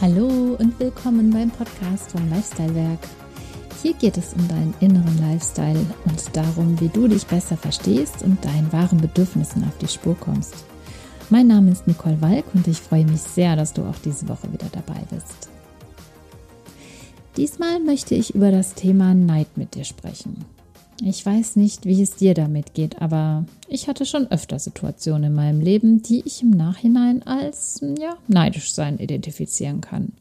Hallo und willkommen beim Podcast vom Lifestyle Werk. Hier geht es um deinen inneren Lifestyle und darum, wie du dich besser verstehst und deinen wahren Bedürfnissen auf die Spur kommst. Mein Name ist Nicole Walk und ich freue mich sehr, dass du auch diese Woche wieder dabei bist. Diesmal möchte ich über das Thema Neid mit dir sprechen. Ich weiß nicht, wie es dir damit geht, aber ich hatte schon öfter Situationen in meinem Leben, die ich im Nachhinein als ja, neidisch sein identifizieren kann.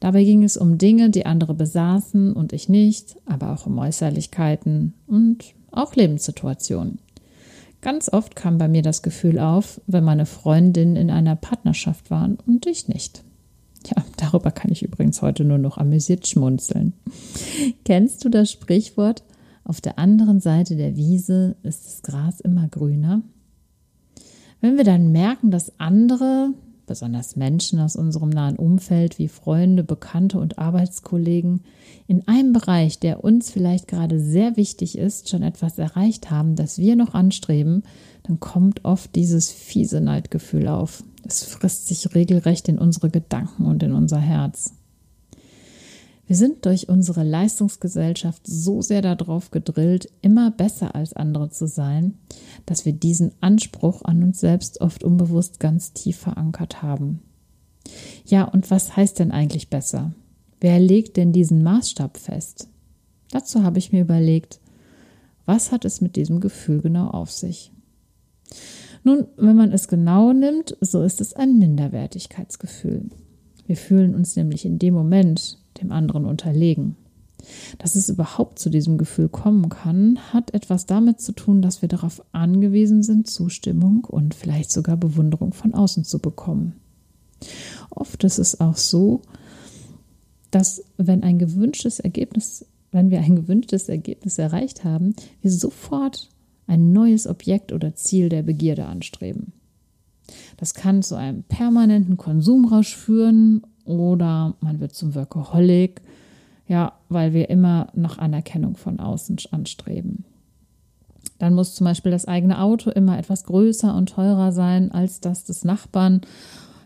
Dabei ging es um Dinge, die andere besaßen und ich nicht, aber auch um Äußerlichkeiten und auch Lebenssituationen. Ganz oft kam bei mir das Gefühl auf, wenn meine Freundinnen in einer Partnerschaft waren und ich nicht. Ja, darüber kann ich übrigens heute nur noch amüsiert schmunzeln. Kennst du das Sprichwort? Auf der anderen Seite der Wiese ist das Gras immer grüner. Wenn wir dann merken, dass andere, besonders Menschen aus unserem nahen Umfeld wie Freunde, Bekannte und Arbeitskollegen, in einem Bereich, der uns vielleicht gerade sehr wichtig ist, schon etwas erreicht haben, das wir noch anstreben, dann kommt oft dieses fiese Neidgefühl auf. Es frisst sich regelrecht in unsere Gedanken und in unser Herz. Wir sind durch unsere Leistungsgesellschaft so sehr darauf gedrillt, immer besser als andere zu sein, dass wir diesen Anspruch an uns selbst oft unbewusst ganz tief verankert haben. Ja, und was heißt denn eigentlich besser? Wer legt denn diesen Maßstab fest? Dazu habe ich mir überlegt, was hat es mit diesem Gefühl genau auf sich? Nun, wenn man es genau nimmt, so ist es ein Minderwertigkeitsgefühl. Wir fühlen uns nämlich in dem Moment, dem anderen unterlegen. Dass es überhaupt zu diesem Gefühl kommen kann, hat etwas damit zu tun, dass wir darauf angewiesen sind, Zustimmung und vielleicht sogar Bewunderung von außen zu bekommen. Oft ist es auch so, dass wenn ein gewünschtes Ergebnis, wenn wir ein gewünschtes Ergebnis erreicht haben, wir sofort ein neues Objekt oder Ziel der Begierde anstreben. Das kann zu einem permanenten Konsumrausch führen oder man wird zum Workaholic, ja, weil wir immer nach Anerkennung von außen anstreben. Dann muss zum Beispiel das eigene Auto immer etwas größer und teurer sein als das des Nachbarn.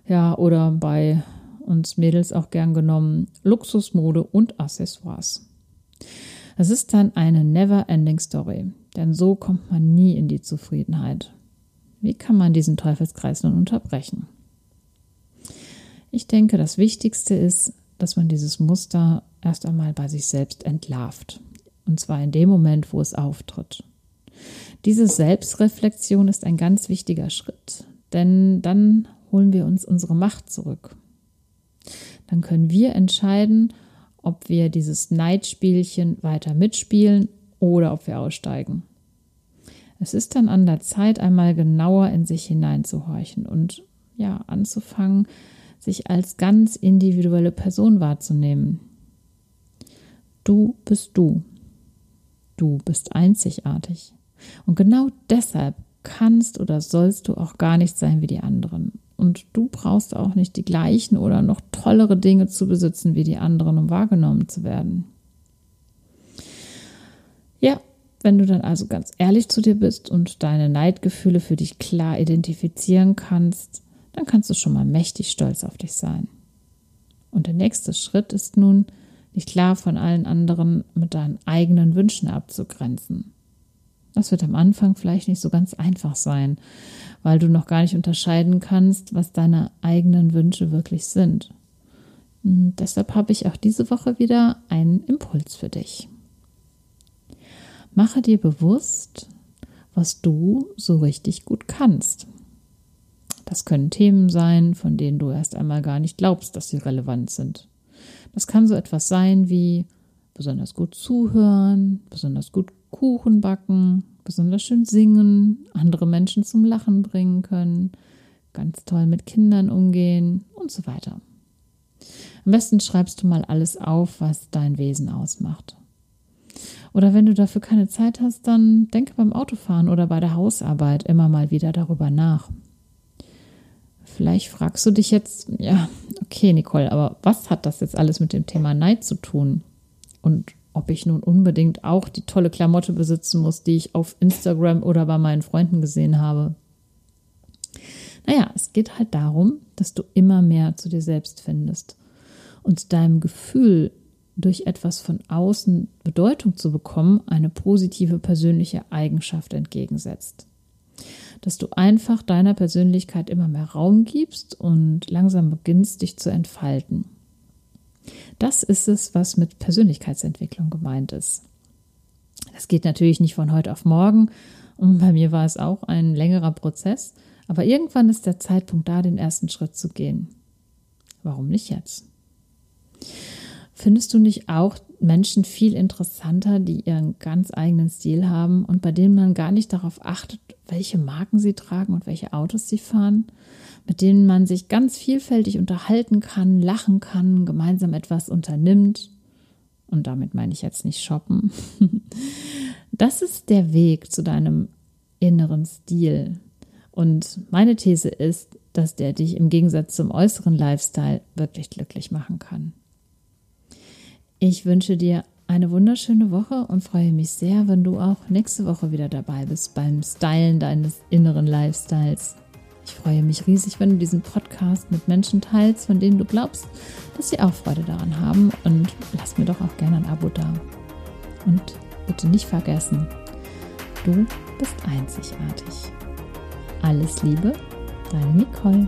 Ja, oder bei uns Mädels auch gern genommen Luxusmode und Accessoires. Es ist dann eine never-ending Story, denn so kommt man nie in die Zufriedenheit. Wie kann man diesen Teufelskreis nun unterbrechen? Ich denke, das Wichtigste ist, dass man dieses Muster erst einmal bei sich selbst entlarvt. Und zwar in dem Moment, wo es auftritt. Diese Selbstreflexion ist ein ganz wichtiger Schritt, denn dann holen wir uns unsere Macht zurück. Dann können wir entscheiden, ob wir dieses Neidspielchen weiter mitspielen oder ob wir aussteigen. Es ist dann an der Zeit, einmal genauer in sich hineinzuhorchen und ja, anzufangen, sich als ganz individuelle Person wahrzunehmen. Du bist du. Du bist einzigartig. Und genau deshalb kannst oder sollst du auch gar nicht sein wie die anderen. Und du brauchst auch nicht die gleichen oder noch tollere Dinge zu besitzen wie die anderen, um wahrgenommen zu werden. Ja, wenn du dann also ganz ehrlich zu dir bist und deine Neidgefühle für dich klar identifizieren kannst, dann kannst du schon mal mächtig stolz auf dich sein. Und der nächste Schritt ist nun, dich klar von allen anderen mit deinen eigenen Wünschen abzugrenzen. Das wird am Anfang vielleicht nicht so ganz einfach sein, weil du noch gar nicht unterscheiden kannst, was deine eigenen Wünsche wirklich sind. Und deshalb habe ich auch diese Woche wieder einen Impuls für dich. Mache dir bewusst, was du so richtig gut kannst. Das können Themen sein, von denen du erst einmal gar nicht glaubst, dass sie relevant sind. Das kann so etwas sein wie besonders gut zuhören, besonders gut Kuchen backen, besonders schön singen, andere Menschen zum Lachen bringen können, ganz toll mit Kindern umgehen und so weiter. Am besten schreibst du mal alles auf, was dein Wesen ausmacht. Oder wenn du dafür keine Zeit hast, dann denke beim Autofahren oder bei der Hausarbeit immer mal wieder darüber nach. Vielleicht fragst du dich jetzt, ja, okay, Nicole, aber was hat das jetzt alles mit dem Thema Neid zu tun? Und ob ich nun unbedingt auch die tolle Klamotte besitzen muss, die ich auf Instagram oder bei meinen Freunden gesehen habe. Naja, es geht halt darum, dass du immer mehr zu dir selbst findest und deinem Gefühl, durch etwas von außen Bedeutung zu bekommen, eine positive persönliche Eigenschaft entgegensetzt. Dass du einfach deiner Persönlichkeit immer mehr Raum gibst und langsam beginnst, dich zu entfalten. Das ist es, was mit Persönlichkeitsentwicklung gemeint ist. Das geht natürlich nicht von heute auf morgen und bei mir war es auch ein längerer Prozess, aber irgendwann ist der Zeitpunkt da, den ersten Schritt zu gehen. Warum nicht jetzt? Findest du nicht auch Menschen viel interessanter, die ihren ganz eigenen Stil haben und bei denen man gar nicht darauf achtet, welche Marken sie tragen und welche Autos sie fahren, mit denen man sich ganz vielfältig unterhalten kann, lachen kann, gemeinsam etwas unternimmt? Und damit meine ich jetzt nicht shoppen. Das ist der Weg zu deinem inneren Stil. Und meine These ist, dass der dich im Gegensatz zum äußeren Lifestyle wirklich glücklich machen kann. Ich wünsche dir eine wunderschöne Woche und freue mich sehr, wenn du auch nächste Woche wieder dabei bist beim Stylen deines inneren Lifestyles. Ich freue mich riesig, wenn du diesen Podcast mit Menschen teilst, von denen du glaubst, dass sie auch Freude daran haben. Und lass mir doch auch gerne ein Abo da. Und bitte nicht vergessen, du bist einzigartig. Alles Liebe, deine Nicole.